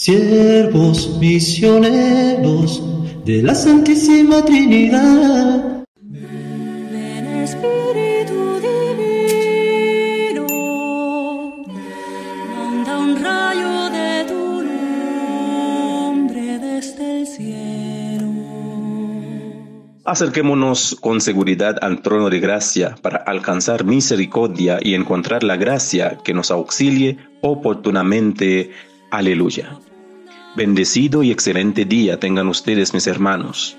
siervos misioneros de la Santísima Trinidad. Ven Espíritu Divino, manda un rayo de tu nombre desde el cielo. Acerquémonos con seguridad al trono de gracia para alcanzar misericordia y encontrar la gracia que nos auxilie oportunamente. Aleluya. Bendecido y excelente día tengan ustedes, mis hermanos.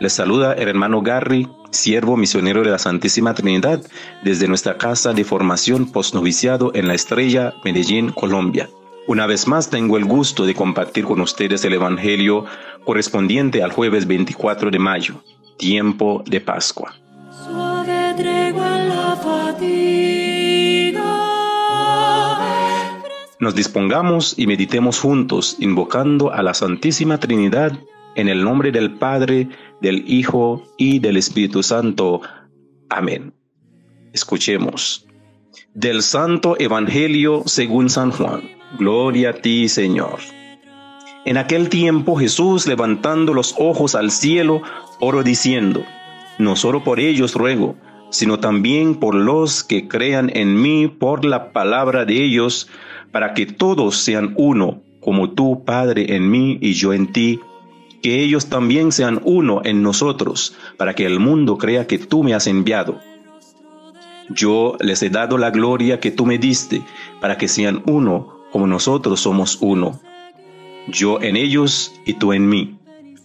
Les saluda el hermano Garry, siervo misionero de la Santísima Trinidad, desde nuestra casa de formación postnoviciado en la Estrella, Medellín, Colombia. Una vez más tengo el gusto de compartir con ustedes el Evangelio correspondiente al jueves 24 de mayo, tiempo de Pascua. Suave tregua. Nos dispongamos y meditemos juntos, invocando a la Santísima Trinidad en el nombre del Padre, del Hijo y del Espíritu Santo. Amén. Escuchemos. Del Santo Evangelio según San Juan. Gloria a ti, Señor. En aquel tiempo Jesús, levantando los ojos al cielo, oró diciendo, No solo por ellos ruego, sino también por los que crean en mí por la palabra de ellos, para que todos sean uno, como tú, Padre, en mí y yo en ti, que ellos también sean uno en nosotros, para que el mundo crea que tú me has enviado. Yo les he dado la gloria que tú me diste, para que sean uno, como nosotros somos uno. Yo en ellos y tú en mí,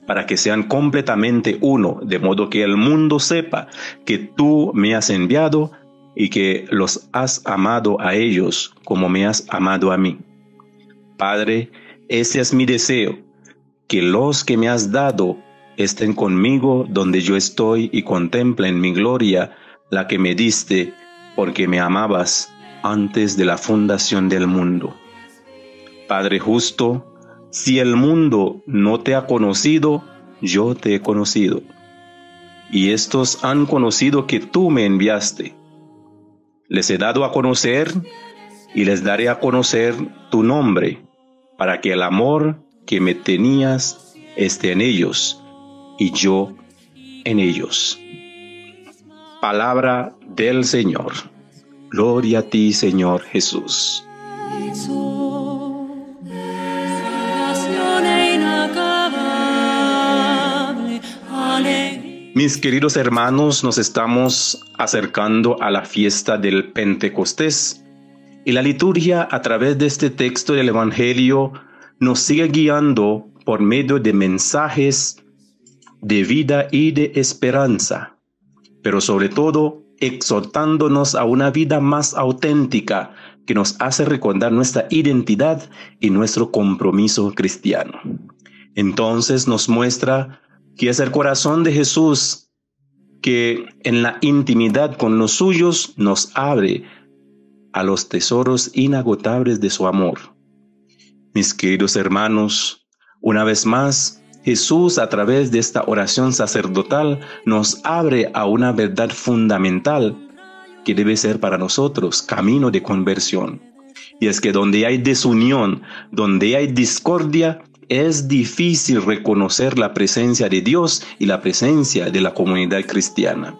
para que sean completamente uno, de modo que el mundo sepa que tú me has enviado y que los has amado a ellos como me has amado a mí. Padre, ese es mi deseo, que los que me has dado estén conmigo donde yo estoy y contemplen mi gloria, la que me diste, porque me amabas antes de la fundación del mundo. Padre justo, si el mundo no te ha conocido, yo te he conocido. Y estos han conocido que tú me enviaste. Les he dado a conocer y les daré a conocer tu nombre, para que el amor que me tenías esté en ellos y yo en ellos. Palabra del Señor. Gloria a ti, Señor Jesús. Mis queridos hermanos, nos estamos acercando a la fiesta del Pentecostés y la liturgia a través de este texto del Evangelio nos sigue guiando por medio de mensajes de vida y de esperanza, pero sobre todo exhortándonos a una vida más auténtica que nos hace recordar nuestra identidad y nuestro compromiso cristiano. Entonces nos muestra que es el corazón de Jesús que en la intimidad con los suyos nos abre a los tesoros inagotables de su amor. Mis queridos hermanos, una vez más, Jesús a través de esta oración sacerdotal nos abre a una verdad fundamental que debe ser para nosotros camino de conversión. Y es que donde hay desunión, donde hay discordia, es difícil reconocer la presencia de Dios y la presencia de la comunidad cristiana.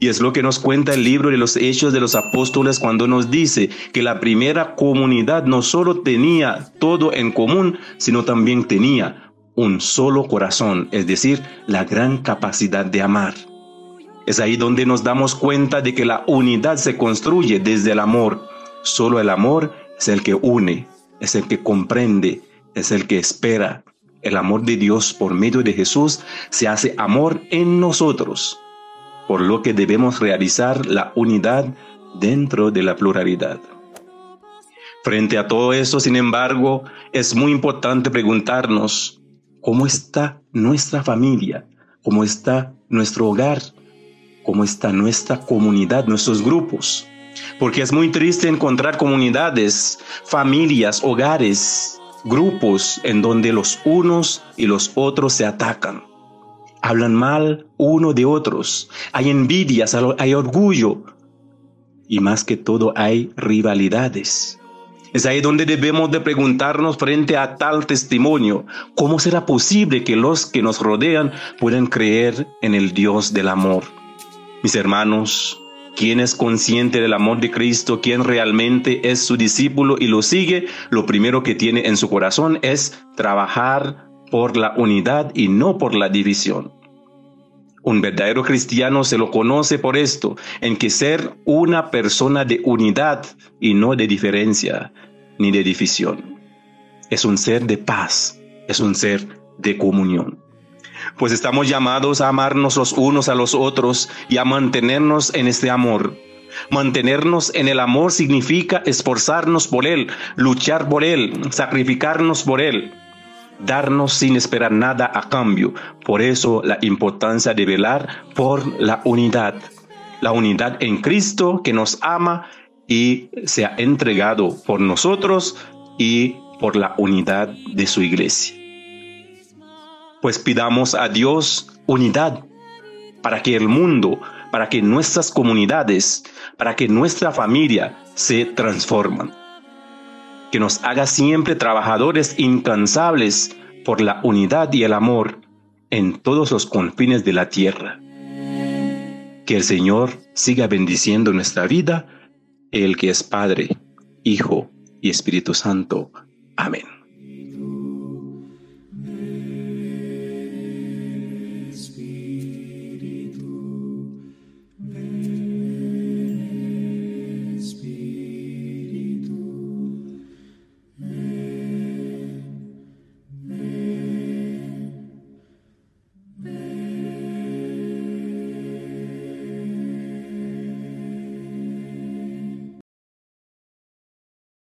Y es lo que nos cuenta el libro de los Hechos de los Apóstoles cuando nos dice que la primera comunidad no solo tenía todo en común, sino también tenía un solo corazón, es decir, la gran capacidad de amar. Es ahí donde nos damos cuenta de que la unidad se construye desde el amor. Solo el amor es el que une, es el que comprende, es el que espera. El amor de Dios por medio de Jesús se hace amor en nosotros, por lo que debemos realizar la unidad dentro de la pluralidad. Frente a todo eso, sin embargo, es muy importante preguntarnos, ¿cómo está nuestra familia? ¿Cómo está nuestro hogar? ¿Cómo está nuestra comunidad, nuestros grupos? Porque es muy triste encontrar comunidades, familias, hogares, grupos en donde los unos y los otros se atacan. Hablan mal uno de otros. Hay envidias, hay orgullo. Y más que todo hay rivalidades. Es ahí donde debemos de preguntarnos frente a tal testimonio, ¿cómo será posible que los que nos rodean puedan creer en el Dios del amor? Mis hermanos, ¿quién es consciente del amor de Cristo? ¿Quién realmente es su discípulo y lo sigue? Lo primero que tiene en su corazón es trabajar por la unidad y no por la división. Un verdadero cristiano se lo conoce por esto, en que ser una persona de unidad y no de diferencia ni de división. Es un ser de paz, es un ser de comunión. Pues estamos llamados a amarnos los unos a los otros y a mantenernos en este amor. Mantenernos en el amor significa esforzarnos por Él, luchar por Él, sacrificarnos por Él darnos sin esperar nada a cambio. Por eso la importancia de velar por la unidad. La unidad en Cristo que nos ama y se ha entregado por nosotros y por la unidad de su iglesia. Pues pidamos a Dios unidad para que el mundo, para que nuestras comunidades, para que nuestra familia se transformen que nos haga siempre trabajadores incansables por la unidad y el amor en todos los confines de la tierra. Que el Señor siga bendiciendo nuestra vida, el que es Padre, Hijo y Espíritu Santo. Amén.